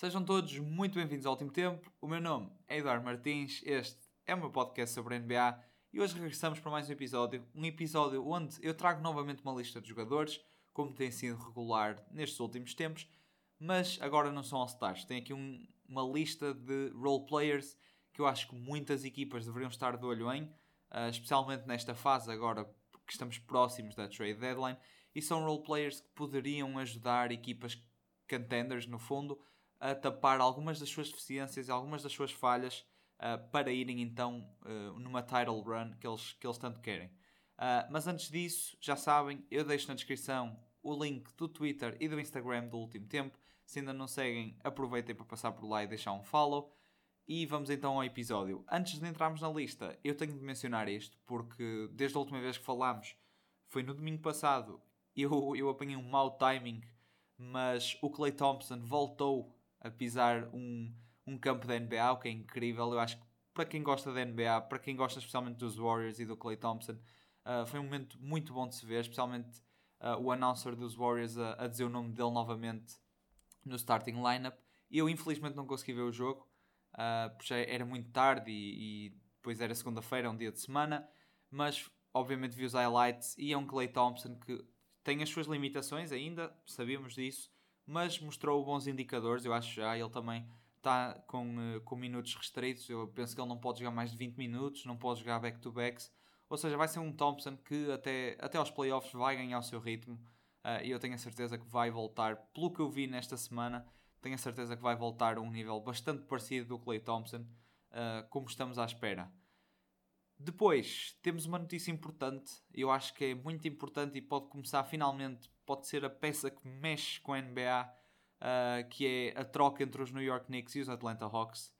Sejam todos muito bem-vindos ao Último Tempo. O meu nome é Eduardo Martins, este é o meu podcast sobre NBA e hoje regressamos para mais um episódio. Um episódio onde eu trago novamente uma lista de jogadores, como tem sido regular nestes últimos tempos, mas agora não são All-Stars. Tenho aqui um, uma lista de role players que eu acho que muitas equipas deveriam estar de olho em, uh, especialmente nesta fase agora que estamos próximos da trade deadline, e são role players que poderiam ajudar equipas contenders, no fundo, a tapar algumas das suas deficiências e algumas das suas falhas uh, para irem então uh, numa title run que eles, que eles tanto querem. Uh, mas antes disso, já sabem, eu deixo na descrição o link do Twitter e do Instagram do último tempo. Se ainda não seguem, aproveitem para passar por lá e deixar um follow. E vamos então ao episódio. Antes de entrarmos na lista, eu tenho de mencionar isto, porque desde a última vez que falámos, foi no domingo passado, eu, eu apanhei um mau timing, mas o Clay Thompson voltou a pisar um, um campo da NBA, o que é incrível. Eu acho que para quem gosta da NBA, para quem gosta especialmente dos Warriors e do Clay Thompson, uh, foi um momento muito bom de se ver, especialmente uh, o announcer dos Warriors a, a, dizer o nome dele novamente no starting lineup. Eu infelizmente não consegui ver o jogo, uh, porque era muito tarde e, e depois era segunda-feira, um dia de semana, mas obviamente vi os highlights e é um Clay Thompson que tem as suas limitações ainda, sabíamos disso, mas mostrou bons indicadores. Eu acho já ele também está com, uh, com minutos restritos. Eu penso que ele não pode jogar mais de 20 minutos, não pode jogar back-to-backs. Ou seja, vai ser um Thompson que até, até aos playoffs vai ganhar o seu ritmo. Uh, e eu tenho a certeza que vai voltar, pelo que eu vi nesta semana, tenho a certeza que vai voltar a um nível bastante parecido do Clay Thompson, uh, como estamos à espera. Depois, temos uma notícia importante, eu acho que é muito importante e pode começar finalmente pode ser a peça que mexe com a NBA, uh, ah, que é a troca entre os New York Knicks e os Atlanta Hawks.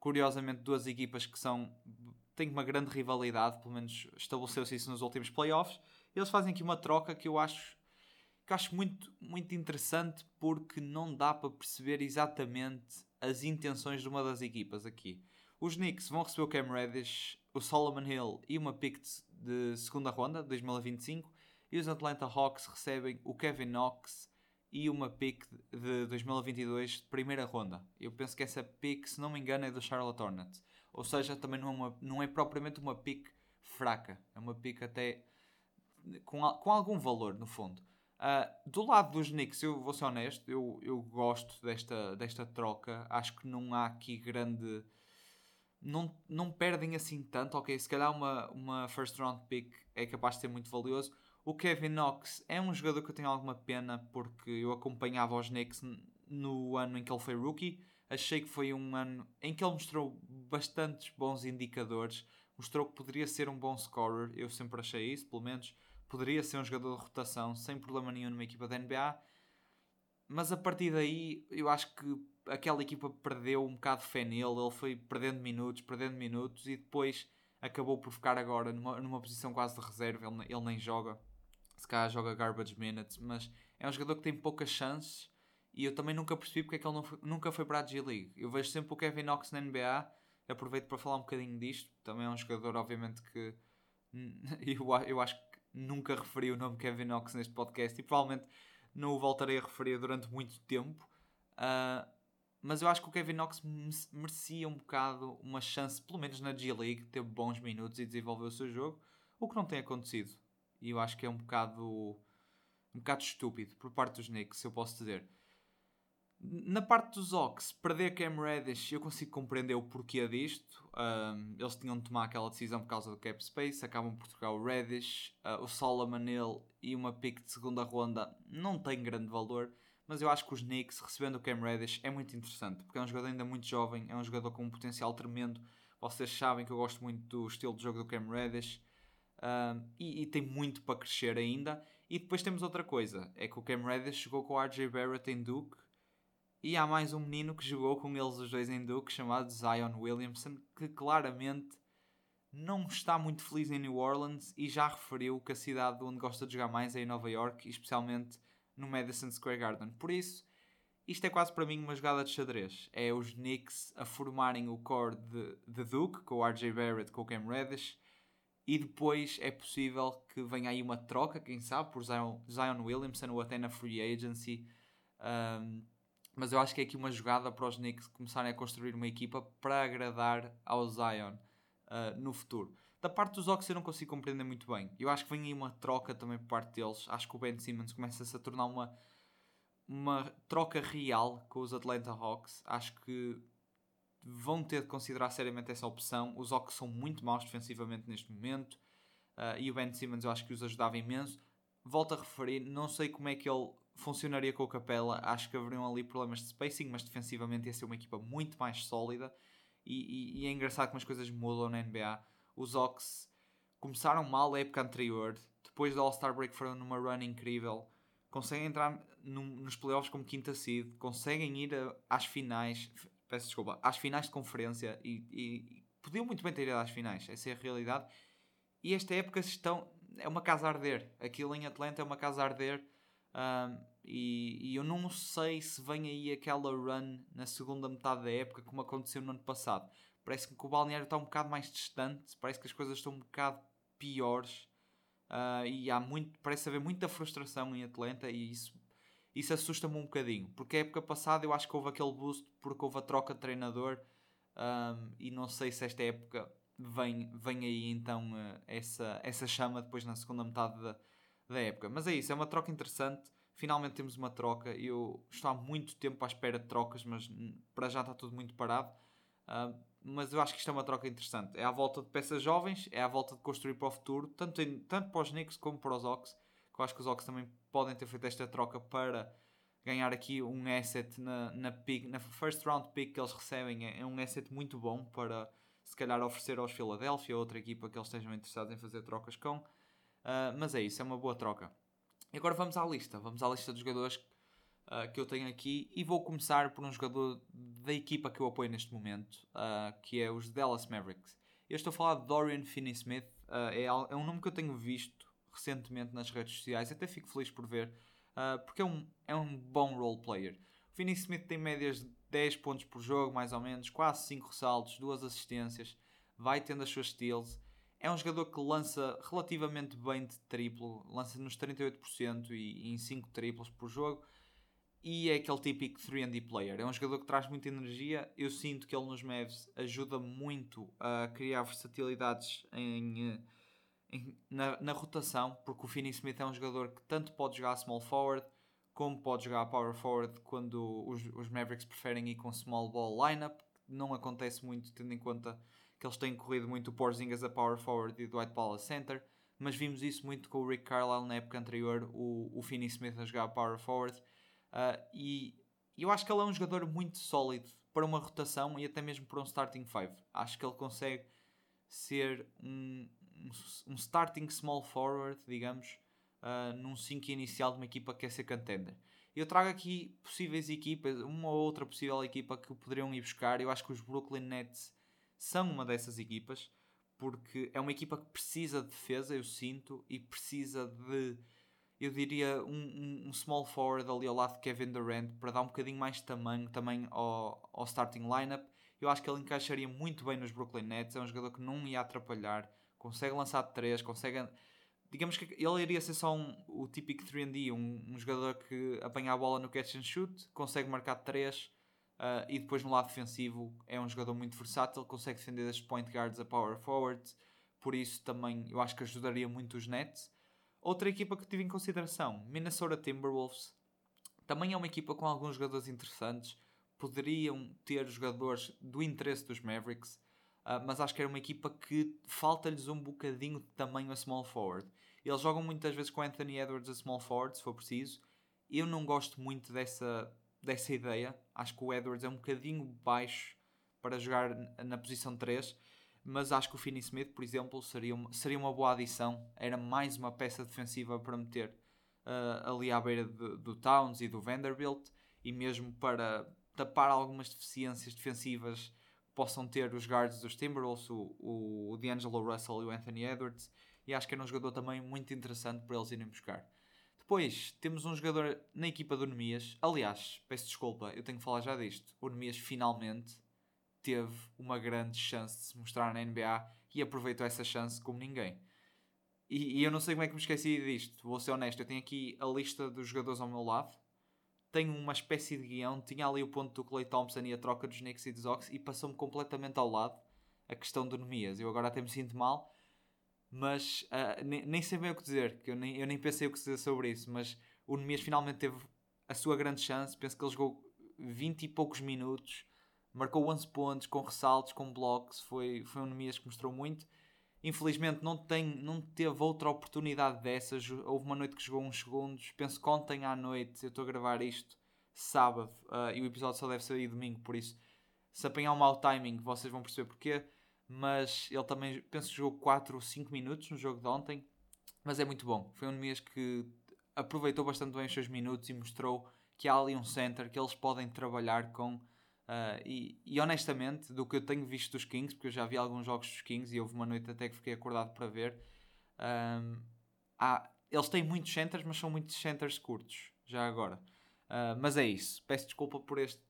Curiosamente, duas equipas que são têm uma grande rivalidade, pelo menos estabeleceu-se isso nos últimos playoffs. Eles fazem aqui uma troca que eu acho que acho muito, muito interessante porque não dá para perceber exatamente as intenções de uma das equipas aqui. Os Knicks vão receber o Cam Reddish, o Solomon Hill e uma pick de segunda ronda, 2025, e os Atlanta Hawks recebem o Kevin Knox e uma pick de 2022 de primeira ronda. Eu penso que essa pick, se não me engano, é do Charlotte Hornets. Ou seja, também não é, uma, não é propriamente uma pick fraca. É uma pick até com, com algum valor, no fundo. Uh, do lado dos Knicks, eu vou ser honesto, eu, eu gosto desta, desta troca. Acho que não há aqui grande. Não, não perdem assim tanto. Ok, se calhar uma, uma first round pick é capaz de ser muito valioso o Kevin Knox é um jogador que eu tenho alguma pena porque eu acompanhava os Knicks no ano em que ele foi rookie. Achei que foi um ano em que ele mostrou bastantes bons indicadores, mostrou que poderia ser um bom scorer. Eu sempre achei isso, pelo menos poderia ser um jogador de rotação sem problema nenhum numa equipa da NBA. Mas a partir daí, eu acho que aquela equipa perdeu um bocado de fé nele. Ele foi perdendo minutos, perdendo minutos e depois acabou por ficar agora numa, numa posição quase de reserva. Ele, ele nem joga se calhar joga garbage minutes, mas é um jogador que tem poucas chances e eu também nunca percebi porque é que ele foi, nunca foi para a G-League. Eu vejo sempre o Kevin Knox na NBA, aproveito para falar um bocadinho disto. Também é um jogador, obviamente, que eu, eu acho que nunca referi o nome Kevin Knox neste podcast e provavelmente não o voltarei a referir durante muito tempo. Uh, mas eu acho que o Kevin Knox merecia um bocado uma chance, pelo menos na G-League, ter bons minutos e desenvolver o seu jogo, o que não tem acontecido. E eu acho que é um bocado um bocado estúpido por parte dos Knicks, se eu posso dizer. Na parte dos Ox, perder Cam Reddish, eu consigo compreender o porquê disto. Um, eles tinham de tomar aquela decisão por causa do cap space, acabam por trocar o Reddish, uh, o Solomon Hill e uma pick de segunda ronda não tem grande valor, mas eu acho que os Knicks recebendo o Cam Reddish é muito interessante, porque é um jogador ainda muito jovem, é um jogador com um potencial tremendo. Vocês sabem que eu gosto muito do estilo de jogo do Cam Reddish e, e, tem muito para crescer ainda. E depois temos outra coisa: é que o Cam Reddish jogou com o RJ Barrett em Duke. E há mais um menino que jogou com eles os dois em Duke, chamado Zion Williamson, que claramente não está muito feliz em New Orleans e já referiu que a cidade onde gosta de jogar mais é em Nova York, especialmente no Madison Square Garden. Por isso, isto é quase para mim uma jogada de xadrez. É os Knicks a formarem o core de, de Duke, com o RJ Barrett, com o Cam Reddish, e depois é possível que venha aí uma troca, quem sabe, por Zion, Zion Williamson ou até na free agency. Um, mas eu acho que é aqui uma jogada para os Knicks começarem a construir uma equipa para agradar ao Zion uh, no futuro. Da parte dos Hawks eu não consigo compreender muito bem. Eu acho que vem aí uma troca também por parte deles. Acho que o Ben Simmons começa-se a tornar uma, uma troca real com os Atlanta Hawks. Acho que vão ter de considerar seriamente essa opção. Os Hawks são muito maus defensivamente neste momento. Uh, e o Ben Simmons eu acho que os ajudava imenso. Volto a referir, não sei como é que ele funcionaria com o Capela. Acho que haveriam ali problemas de spacing, mas defensivamente ia ser uma equipa muito mais sólida. E, e, e é engraçado como as coisas mudam na NBA os Hawks começaram mal a época anterior, depois do All-Star Break foram numa run incrível, conseguem entrar no, nos playoffs como quinta seed, conseguem ir a, às finais, peço desculpa, às finais de conferência e, e, podiam muito bem ter ido às finais, essa é a realidade. E esta época estão, é uma casa a arder, aquilo em Atlanta é uma casa a arder. Um, e, e, eu não sei se vem aí aquela run na segunda metade da época como aconteceu no ano passado. Parece que o balneário está um bocado mais distante, parece que as coisas estão um bocado piores. Uh, e há muito, parece haver muita frustração em Atlanta e isso, isso assusta-me um bocadinho. Porque a época passada eu acho que houve aquele boost porque houve a troca de treinador um, e não sei se esta época vem, vem aí então uh, essa, essa chama depois na segunda metade da, da época. Mas é isso, é uma troca interessante. Finalmente temos uma troca. Eu estou há muito tempo à espera de trocas, mas para já está tudo muito parado. Mas eu acho que isto é uma troca interessante. É à volta de peças jovens, é à volta de construir para o futuro, tanto, em, tanto para os Knicks como para os Ox. Que eu acho que os Ox também podem ter feito esta troca para ganhar aqui um asset na, na, pick, na first round pick que eles recebem. É, é um asset muito bom para se calhar oferecer aos Philadelphia, outra equipa que eles estejam interessados em fazer trocas com. Uh, mas é isso, é uma boa troca. E agora vamos à lista. Vamos à lista dos jogadores uh, que eu tenho aqui e vou começar por um jogador da equipa que eu apoio neste momento, uh, que é os Dallas Mavericks. Eu estou a falar de Dorian Finney-Smith, uh, é, é, um nome que eu tenho visto recentemente nas redes sociais, até fico feliz por ver, porque é um, é um bom role player. Finney-Smith tem médias de 10 pontos por jogo, mais ou menos, quase 5 ressaltos, 2 assistências, vai tendo as suas steals. É um jogador que lança relativamente bem de triplo, lança nos 38% e, e em 5 triplos por jogo e é aquele típico 3D player. É um jogador que traz muita energia. Eu sinto que ele nos Mavs ajuda muito a criar versatilidades em, eh, em, na, na, rotação, porque o Finney Smith é um jogador que tanto pode jogar small forward como pode jogar power forward quando os, os Mavericks preferem ir com small ball lineup. Não acontece muito, tendo em conta que eles têm corrido muito o Porzingis a power forward e o Dwight Powell a center. Mas vimos isso muito com o Rick Carlisle na época anterior, o, o Finney Smith a jogar power forward Uh, e eu acho que ele é um jogador muito sólido para uma rotação e até mesmo para um starting five. Acho que ele consegue ser um, um, um starting small forward, digamos, uh, num 5 inicial de uma equipa que quer ser contender. Eu trago aqui possíveis equipas, uma ou outra possível equipa que poderiam ir buscar. Eu acho que os Brooklyn Nets são uma dessas equipas, porque é uma equipa que precisa de defesa, eu sinto, e precisa de eu diria um, um, um, small forward ali ao lado de Kevin Durant para dar um bocadinho mais de tamanho também ao, ao starting lineup. Eu acho que ele encaixaria muito bem nos Brooklyn Nets. É um jogador que não ia atrapalhar, consegue lançar de 3, consegue. Digamos que ele iria ser só um, o típico 3D, um, um jogador que apanha a bola no catch and shoot, consegue marcar de 3 uh, e depois no lado defensivo é um jogador muito versátil, consegue defender as point guards a power forwards, por isso também eu acho que ajudaria muito os Nets. Outra equipa que tive em consideração, Minnesota Timberwolves, também é uma equipa com alguns jogadores interessantes. Poderiam ter jogadores do interesse dos Mavericks, uh, mas acho que era uma equipa que falta-lhes um bocadinho de tamanho a small forward. Eles jogam muitas vezes com Anthony Edwards a small forward, se for preciso. Eu não gosto muito dessa, dessa ideia. Acho que o Edwards é um bocadinho baixo para jogar na posição 3 mas acho que o Finney Smith, por exemplo, seria uma, seria uma boa adição. Era mais uma peça defensiva para meter uh, ali à beira de, do Towns e do Vanderbilt e mesmo para tapar algumas deficiências defensivas que possam ter os guards dos Timberwolves, o, o, o D'Angelo Russell e o Anthony Edwards. E acho que era um jogador também muito interessante para eles irem buscar. Depois temos um jogador na equipa do Nemias. Aliás, peço desculpa, eu tenho que falar já disto. O Nemias finalmente teve uma grande chance de se mostrar na NBA e aproveitou essa chance como ninguém. E, e, eu não sei como é que me esqueci disto, vou ser honesto. Eu tenho aqui a lista dos jogadores ao meu lado tem uma espécie de guião, tinha ali o ponto do Clay Thompson e a troca dos Knicks e dos Ox e passou-me completamente ao lado a questão do Nemias. Eu agora até me sinto mal, mas uh, nem, nem, sei bem o que dizer, que eu nem, eu nem pensei o que dizer sobre isso, mas o Nemias finalmente teve a sua grande chance, penso que ele jogou 20 e poucos minutos, marcou 11 pontos, com ressaltos, com blocos, foi, foi um Nemias que mostrou muito. Infelizmente não, tem, não teve outra oportunidade dessas, houve uma noite que jogou uns segundos, penso que ontem à noite, eu estou a gravar isto sábado, uh, e o episódio só deve sair domingo, por isso se apanhar um mau timing vocês vão perceber porquê mas ele também, penso que jogou 4 ou 5 minutos no jogo de ontem, mas é muito bom. Foi um mês que aproveitou bastante bem os seus minutos e mostrou que há ali um center que eles podem trabalhar com. Uh, e, e, honestamente, do que eu tenho visto dos Kings, porque eu já vi alguns jogos dos Kings e houve uma noite até que fiquei acordado para ver, um, há, eles têm muitos centers, mas são muitos centers curtos, já agora. Uh, mas é isso. Peço desculpa por este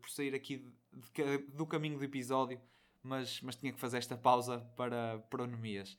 por sair aqui de, de, do caminho do episódio mas, mas tinha que fazer esta pausa para, para o Nemias.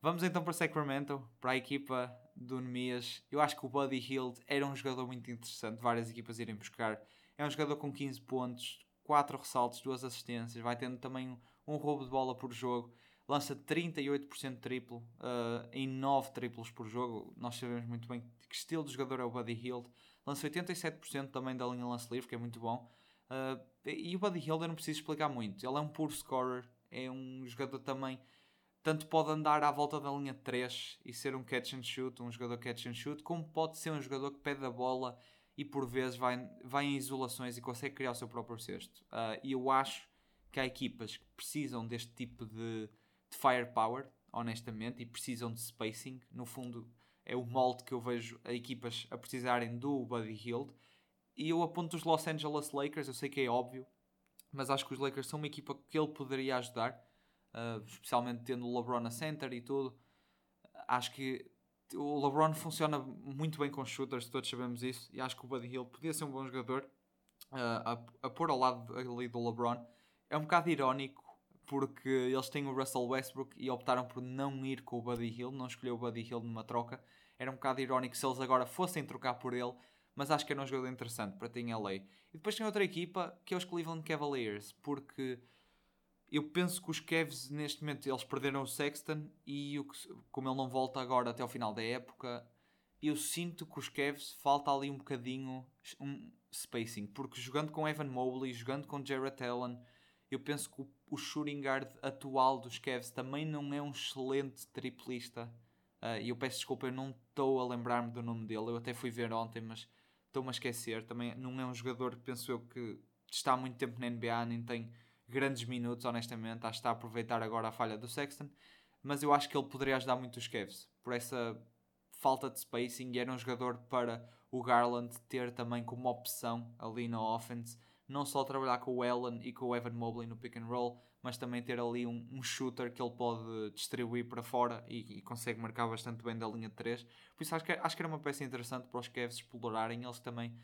Vamos então para Sacramento, para a equipa do Nemias. Eu acho que o Buddy Hield era um jogador muito interessante, várias equipas irem buscar. É um jogador com 15 pontos, 4 ressaltos, 2 assistências, vai tendo também um, roubo de bola por jogo. Lança 38% triplo uh, em 9 triplos por jogo. Nós sabemos muito bem que estilo de jogador é o Buddy Hield. Lança 87% também da linha lance livre, que é muito bom. Uh, e o Buddy Hield eu não preciso explicar muito. Ele é um puro scorer, é um jogador também. Tanto pode andar à volta da linha 3 e ser um catch and shoot, um jogador catch and shoot, como pode ser um jogador que pede a bola e por vezes vai, vai em isolações e consegue criar o seu próprio cesto. Uh, e eu acho que há equipas que precisam deste tipo de, de firepower, honestamente, e precisam de spacing. No fundo, é o molde que eu vejo a equipas a precisarem do Buddy Hield. E eu aponto os Los Angeles Lakers, eu sei que é óbvio, mas acho que os Lakers são uma equipa que ele poderia ajudar, uh, especialmente tendo o LeBron a center e tudo. Acho que o LeBron funciona muito bem com shooters, todos sabemos isso, e acho que o Buddy Hill podia ser um bom jogador uh, a, a pôr ao lado ali do LeBron. É um bocado irónico porque eles têm o Russell Westbrook e optaram por não ir com o Buddy Hill, não escolher o Buddy Hill numa troca. Era um bocado irónico se eles agora fossem trocar por ele mas acho que era um jogador interessante para ter em LA. E depois tem outra equipa que é os Cleveland Cavaliers, porque eu penso que os Cavs neste momento eles perderam o Sexton e o, como ele não volta agora até ao final da época, eu sinto que os Cavs falta ali um bocadinho um spacing, porque jogando com Evan Mobley, jogando com Jarrett Allen, eu penso que o, o shooting guard atual dos Cavs também não é um excelente triplista. Uh, e eu peço desculpa, eu não estou a lembrar-me do nome dele. Eu até fui ver ontem, mas estou-me a esquecer. Também não é um jogador, penso eu, que está há muito tempo na NBA, nem tem grandes minutos, honestamente. Acho que está a aproveitar agora a falha do Sexton. Mas eu acho que ele poderia ajudar muito os Cavs por essa falta de spacing. E era um jogador para o Garland ter também como opção ali na offense. Não só trabalhar com o Allen e com o Evan Mobley no pick and roll, mas também ter ali um, um shooter que ele pode distribuir para fora e, e, consegue marcar bastante bem da linha de 3. Por isso acho que, acho que era uma peça interessante para os Cavs explorarem. Eles também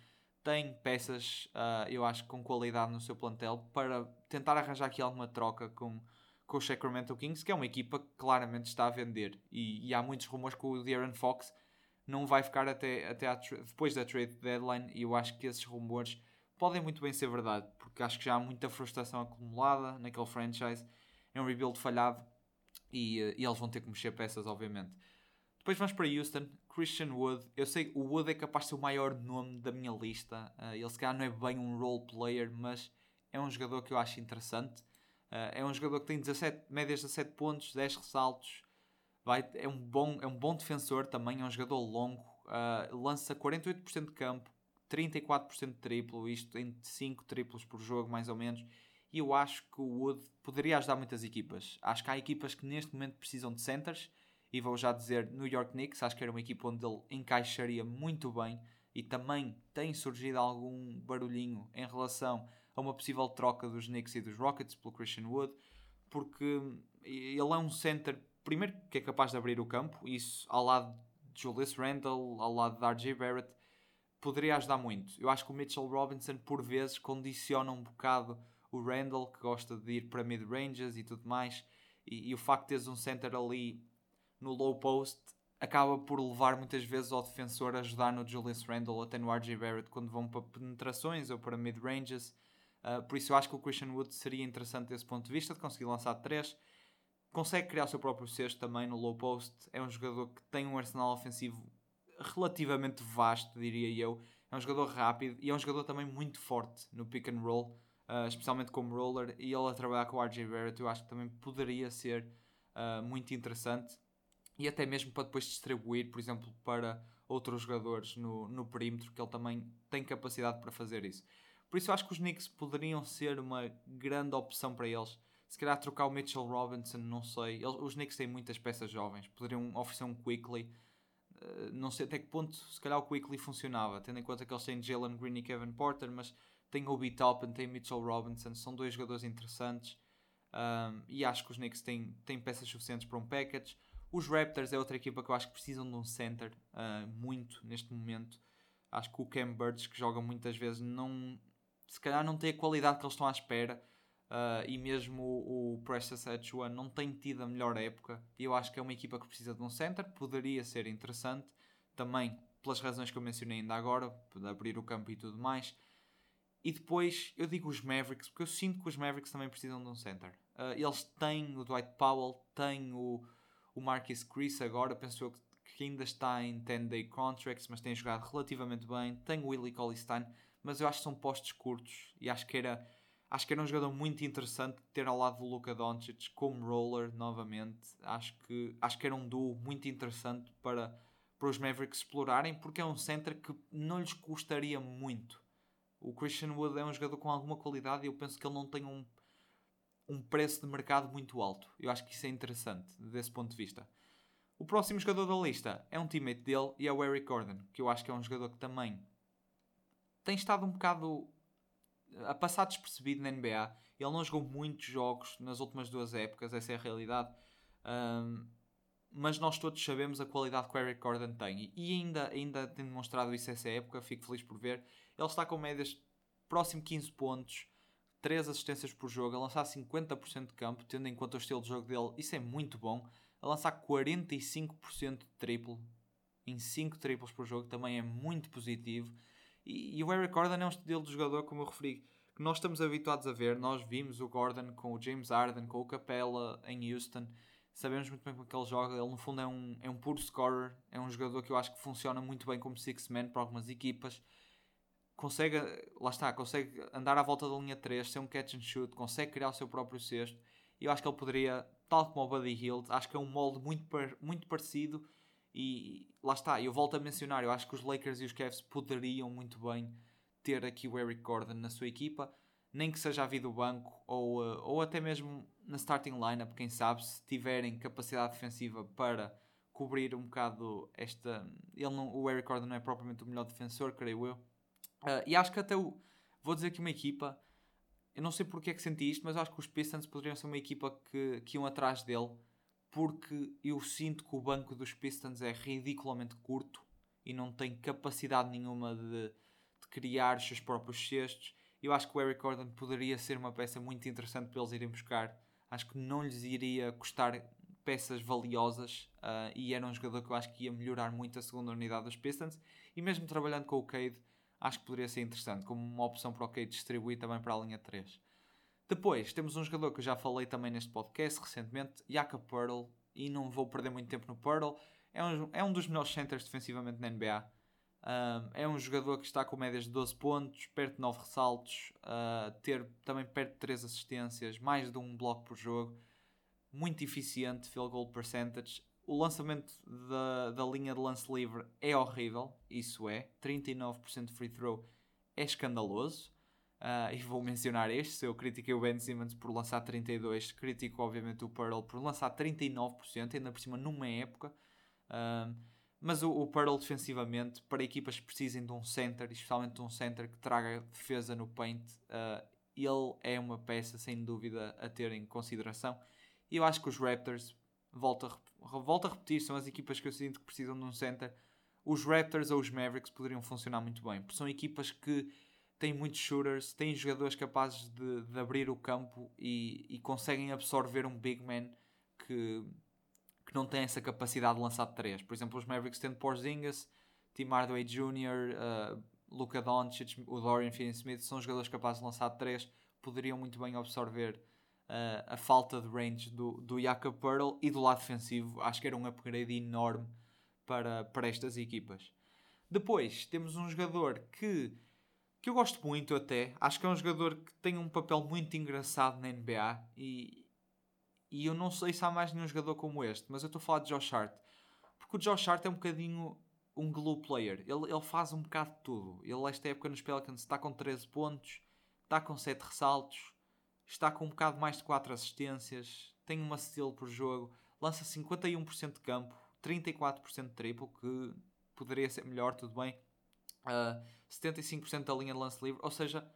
têm peças, uh, eu acho, com qualidade no seu plantel para tentar arranjar aqui alguma troca com, com o Sacramento Kings, que é uma equipa que claramente está a vender. E, e há muitos rumores que o De'Aaron Fox não vai ficar até, até depois da trade deadline e eu acho que esses rumores podem muito bem ser verdade, porque acho que já há muita frustração acumulada naquele franchise. É um rebuild falhado e, e eles vão ter que mexer peças, obviamente. Depois vamos para Houston, Christian Wood. Eu sei o Wood é capaz de ser o maior nome da minha lista. Uh, ele se calhar não é bem um role player, mas é um jogador que eu acho interessante. Uh, é um jogador que tem 17, médias de 17 pontos, 10 ressaltos. Vai, é, um bom, é um bom defensor também, é um jogador longo. Uh, lança 48% de campo, 34% de triplo, isto em 5 triplos por jogo, mais ou menos. E eu acho que o Wood poderia ajudar muitas equipas. Acho que há equipas que neste momento precisam de centers. E vou já dizer New York Knicks, acho que era uma equipa onde ele encaixaria muito bem. E também tem surgido algum barulhinho em relação a uma possível troca dos Knicks e dos Rockets pelo Christian Wood, porque ele é um center, primeiro, que é capaz de abrir o campo, isso ao lado de Julius Randle, ao lado de RJ Barrett, poderia ajudar muito. Eu acho que o Mitchell Robinson, por vezes, condiciona um bocado o Randall, que gosta de ir para mid-ranges e tudo mais. E, e, o facto de teres um center ali no low post acaba por levar muitas vezes ao defensor a ajudar no Julius Randle até no RJ Barrett quando vão para penetrações ou para mid-ranges. Uh, por isso eu acho que o Christian Wood seria interessante desse ponto de vista, de conseguir lançar 3. Consegue criar o seu próprio cesto também no low post. É um jogador que tem um arsenal ofensivo relativamente vasto, diria eu. É um jogador rápido e é um jogador também muito forte no pick and roll, uh, especialmente como roller. E ele a trabalhar com o RJ Barrett, eu acho que também poderia ser uh, muito interessante. E até mesmo para depois distribuir, por exemplo, para outros jogadores no, no perímetro, que ele também tem capacidade para fazer isso. Por isso eu acho que os Knicks poderiam ser uma grande opção para eles. Se calhar trocar o Mitchell Robinson, não sei. Eles, os Knicks têm muitas peças jovens. Poderiam oferecer um Quickly. Uh, não sei até que ponto se calhar o Quickly funcionava, tendo em conta que eles têm Jalen Green e Kevin Porter, mas tem Obi Toppin, tem Mitchell Robinson, são dois jogadores interessantes. Um, e acho que os Knicks têm, têm peças suficientes para um package. Os Raptors é outra equipa que eu acho que precisam de um center uh, muito neste momento. Acho que o Cam Birds, que joga muitas vezes, não, se calhar não tem a qualidade que eles estão à espera. Uh, e mesmo o, o Precious Achua não tem tido a melhor época. E eu acho que é uma equipa que precisa de um center. Poderia ser interessante. Também pelas razões que eu mencionei ainda agora, de abrir o campo e tudo mais. E depois eu digo os Mavericks, porque eu sinto que os Mavericks também precisam de um center. Uh, eles têm o Dwight Powell, têm o, o Marcus Chris agora, penso eu que ainda está em 10-day contracts, mas tem jogado relativamente bem. Tem o Willie Colley-Stein mas eu acho que são postos curtos e acho que era acho que era um jogador muito interessante ter ao lado do Luka Doncic como roller novamente. Acho que acho que era um duo muito interessante para para os Mavericks explorarem porque é um center que não lhes custaria muito. O Christian Wood é um jogador com alguma qualidade e eu penso que ele não tem um um preço de mercado muito alto. Eu acho que isso é interessante desse ponto de vista. O próximo jogador da lista é um teammate dele e é o Eric Gordon, que eu acho que é um jogador que também tem estado um bocado a passar despercebido na NBA. Ele não jogou muitos jogos nas últimas duas épocas, essa é a realidade. Um, mas nós todos sabemos a qualidade que o Eric Gordon tem e ainda, ainda tem demonstrado isso essa época. Fico feliz por ver. Ele está com médias próximo 15 pontos, 3 assistências por jogo, a lançar 50% de campo, tendo em conta o estilo de jogo dele. Isso é muito bom. A lançar 45% de triplo em 5 triplos por jogo também é muito positivo. E, e o Eric Gordon é um estilo de jogador, como eu referi, que nós estamos habituados a ver. Nós vimos o Gordon com o James Harden, com o Capella em Houston. Sabemos muito bem como é que ele joga. Ele, no fundo, é um, é um puro scorer. É um jogador que eu acho que funciona muito bem como six-man para algumas equipas. Consegue, lá está, consegue andar à volta da linha 3, ser um catch and shoot, consegue criar o seu próprio cesto. E eu acho que ele poderia, tal como o Buddy Hield, acho que é um molde muito, muito parecido e lá está, eu volto a mencionar, eu acho que os Lakers e os Cavs poderiam muito bem ter aqui o Eric Gordon na sua equipa, nem que seja a vida do banco ou, uh, ou até mesmo na starting lineup, quem sabe, se tiverem capacidade defensiva para cobrir um bocado esta. Ele não, o Eric Gordon não é propriamente o melhor defensor, creio eu. Uh, e acho que até o. Vou dizer que uma equipa. Eu não sei porque é que senti isto, mas acho que os Pistons poderiam ser uma equipa que, que iam atrás dele porque eu sinto que o banco dos Pistons é ridiculamente curto e não tem capacidade nenhuma de, de criar os seus próprios cestos. Eu acho que o Eric Gordon poderia ser uma peça muito interessante para eles irem buscar. Acho que não lhes iria custar peças valiosas uh, e era um jogador que eu acho que ia melhorar muito a segunda unidade dos Pistons. E mesmo trabalhando com o Cade, acho que poderia ser interessante como uma opção para o Cade distribuir também para a linha 3. Depois temos um jogador que eu já falei também neste podcast recentemente, Yaka Pearl, e não vou perder muito tempo no Pearl. É um, é um dos melhores centers defensivamente na NBA. Um, é um jogador que está com médias de 12 pontos, perto de 9 ressaltos, uh, ter também perto de 3 assistências, mais de um bloco por jogo, muito eficiente, field goal percentage. O lançamento da, da linha de lance livre é horrível, isso é, 39% de free throw é escandaloso. Uh, e vou mencionar este, se eu critiquei o Ben Simmons por lançar 32, critico obviamente o Pearl por lançar 39%, ainda por cima numa época. Uh, mas o, o Pearl defensivamente, para equipas que precisem de um center, especialmente de um center que traga defesa no paint, uh, ele é uma peça sem dúvida a ter em consideração. E eu acho que os Raptors, volto a, volto a repetir, são as equipas que eu sinto que precisam de um center. Os Raptors ou os Mavericks poderiam funcionar muito bem, porque são equipas que tem muitos shooters, tem jogadores capazes de, de abrir o campo e, e, conseguem absorver um big man que, que não têm essa capacidade de lançar de 3. Por exemplo, os Mavericks têm Porzingis, Tim Hardaway Jr., uh, Luka Doncic, o Dorian Finney-Smith, são jogadores capazes de lançar de 3, poderiam muito bem absorver uh, a falta de range do, do Jakob Pearl e do lado defensivo, acho que era um upgrade enorme para, para estas equipas. Depois, temos um jogador que que eu gosto muito até. Acho que é um jogador que tem um papel muito engraçado na NBA e, e eu não sei se há mais nenhum jogador como este, mas eu estou a falar de Josh Hart. Porque o Josh Hart é um bocadinho um glue player. Ele, ele faz um bocado de tudo. Ele, esta época nos Pelicans, está com 13 pontos, está com 7 ressaltos, está com um bocado mais de 4 assistências, tem uma steal por jogo, lança 51% de campo, 34% de triplo, que poderia ser melhor, tudo bem uh, 75% da linha de lance livre. Ou seja,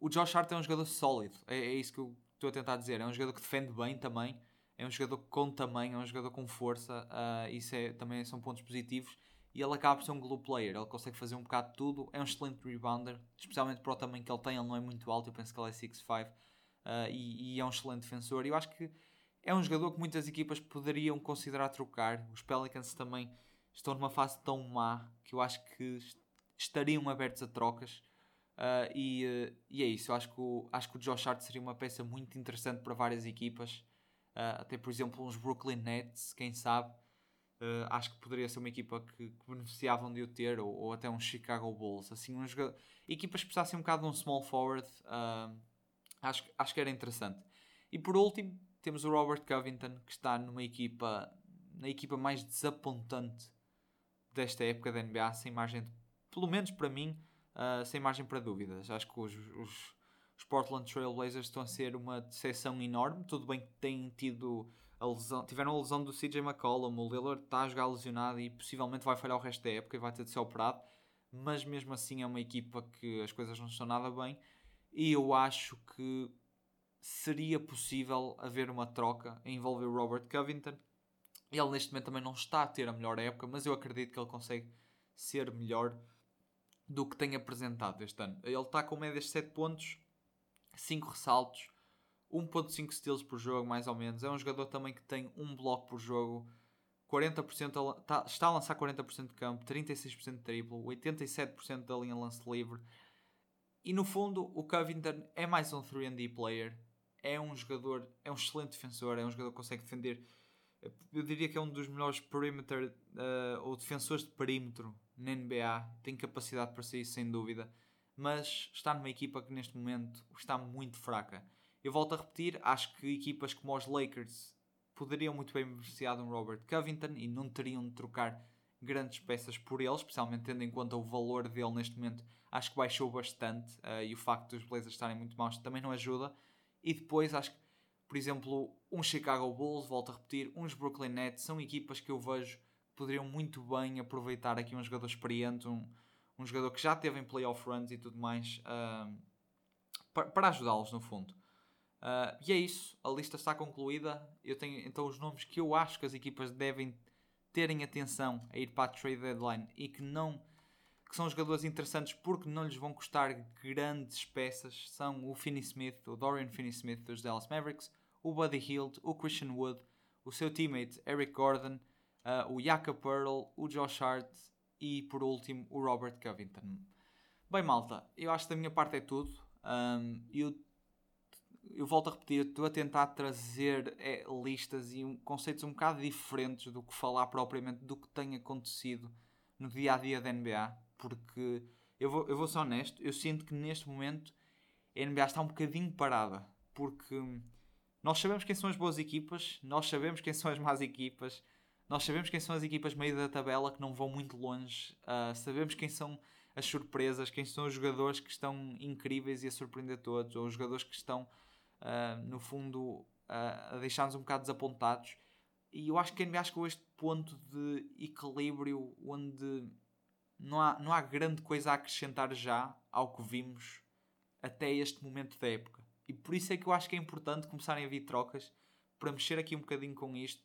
o Josh Hart é um jogador sólido. É, é, isso que eu estou a tentar dizer. É um jogador que defende bem também. É um jogador com tamanho, é um jogador com força. Uh, isso é, também são pontos positivos. E ele acaba por ser um glue player. Ele consegue fazer um bocado de tudo. É um excelente rebounder, especialmente para o tamanho que ele tem. Ele não é muito alto, eu penso que ele é 6'5". Uh, e, e é um excelente defensor. Eu acho que é um jogador que muitas equipas poderiam considerar trocar. Os Pelicans também estão numa fase tão má que eu acho que estariam abertos a trocas. Uh, e, uh, e é isso, eu acho que, o, acho que o Josh Hart seria uma peça muito interessante para várias equipas, uh, até por exemplo uns Brooklyn Nets, quem sabe. acho que poderia ser uma equipa que, que beneficiavam de o ter, ou, ou, até um Chicago Bulls. Assim, um jogador, equipas que precisassem um bocado de um small forward, acho, acho que era interessante. E por último, temos o Robert Covington, que está numa equipa, na equipa mais desapontante desta época da NBA, sem margem de pelo menos para mim, uh, sem margem para dúvidas. Acho que os, os, os, Portland Trail Blazers estão a ser uma decepção enorme. Tudo bem que têm tido a lesão, tiveram a lesão do CJ McCollum, o Lillard está a jogar lesionado e possivelmente vai falhar o resto da época e vai ter de ser operado. Mas mesmo assim é uma equipa que as coisas não estão nada bem e eu acho que seria possível haver uma troca envolver Robert Covington. Ele neste momento também não está a ter a melhor época, mas eu acredito que ele consegue ser melhor do que tem apresentado este ano. Ele está com médias de 7 pontos, 5 ressaltos, 1.5 steals por jogo, mais ou menos. É um jogador também que tem um bloco por jogo, 40% a, está, está a lançar 40% de campo, 36% de triplo, 87% da linha lance livre. E no fundo, o Covington é mais um 3D player. É um jogador, é um excelente defensor, é um jogador que consegue defender. Eu diria que é um dos melhores perimeter uh, ou defensores de perímetro na NBA, tem capacidade para isso sem dúvida, mas está numa equipa que neste momento está muito fraca. Eu volto a repetir, acho que equipas como os Lakers poderiam muito bem beneficiar de um Robert Covington e não teriam de trocar grandes peças por ele, especialmente tendo em conta o valor dele neste momento. Acho que baixou bastante uh, e o facto dos Blazers estarem muito maus também não ajuda. E depois acho que, por exemplo, um Chicago Bulls, volto a repetir, uns Brooklyn Nets são equipas que eu vejo poderiam muito bem aproveitar aqui um jogador experiente, um, um jogador que já teve em playoff runs e tudo mais, uh, para, para ajudá-los no fundo. Uh, e é isso, a lista está concluída. Eu tenho então os nomes que eu acho que as equipas devem terem atenção a ir para a trade deadline e que não que são jogadores interessantes porque não lhes vão custar grandes peças são o Finney Smith, o Dorian Finney Smith dos Dallas Mavericks, o Buddy Hield, o Christian Wood, o seu teammate Eric Gordon, uh, o Yaka Pearl, o Josh Hart e por último o Robert Covington. Bem, malta, eu acho que da minha parte é tudo. Um, eu, eu volto a repetir, estou a tentar trazer é, listas e um, conceitos um bocado diferentes do que falar propriamente do que tem acontecido no dia a dia da NBA, porque eu vou, eu vou ser honesto, eu sinto que neste momento a NBA está um bocadinho parada, porque nós sabemos quem são as boas equipas, nós sabemos quem são as más equipas, nós sabemos quem são as equipas meio da tabela que não vão muito longe, uh, sabemos quem são as surpresas, quem são os jogadores que estão incríveis e a surpreender todos, ou os jogadores que estão, uh, no fundo, uh, a deixar-nos um bocado desapontados. E eu acho que a NBA chegou a este ponto de equilíbrio onde não há, não há grande coisa a acrescentar já ao que vimos até este momento da época. E por isso é que eu acho que é importante começarem a vir trocas para mexer aqui um bocadinho com isto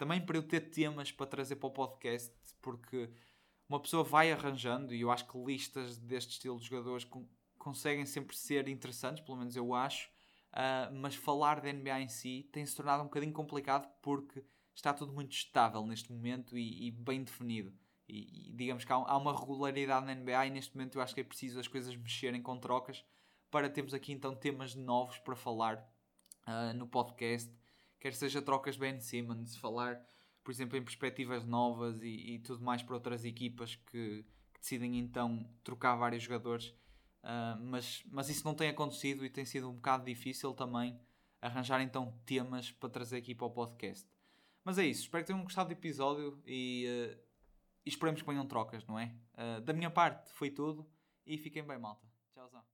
também para eu ter temas para trazer para o podcast, porque uma pessoa vai arranjando, e eu acho que listas deste estilo de jogadores conseguem sempre ser interessantes, pelo menos eu acho, uh, mas falar da NBA em si tem se tornado um bocadinho complicado porque está tudo muito estável neste momento e, e bem definido. E, e digamos que há, há, uma regularidade na NBA e neste momento eu acho que é preciso as coisas mexerem com trocas para termos aqui então temas novos para falar uh, no podcast, quer seja trocas Ben Simmons, falar, por exemplo, em perspectivas novas e, e tudo mais para outras equipas que, que, decidem então trocar vários jogadores. Uh, mas, mas isso não tem acontecido e tem sido um bocado difícil também arranjar então temas para trazer aqui para o podcast. Mas é isso, espero que tenham gostado do episódio e, uh, e esperemos que venham trocas, não é? Uh, da minha parte foi tudo e fiquem bem, malta. Tchauzão.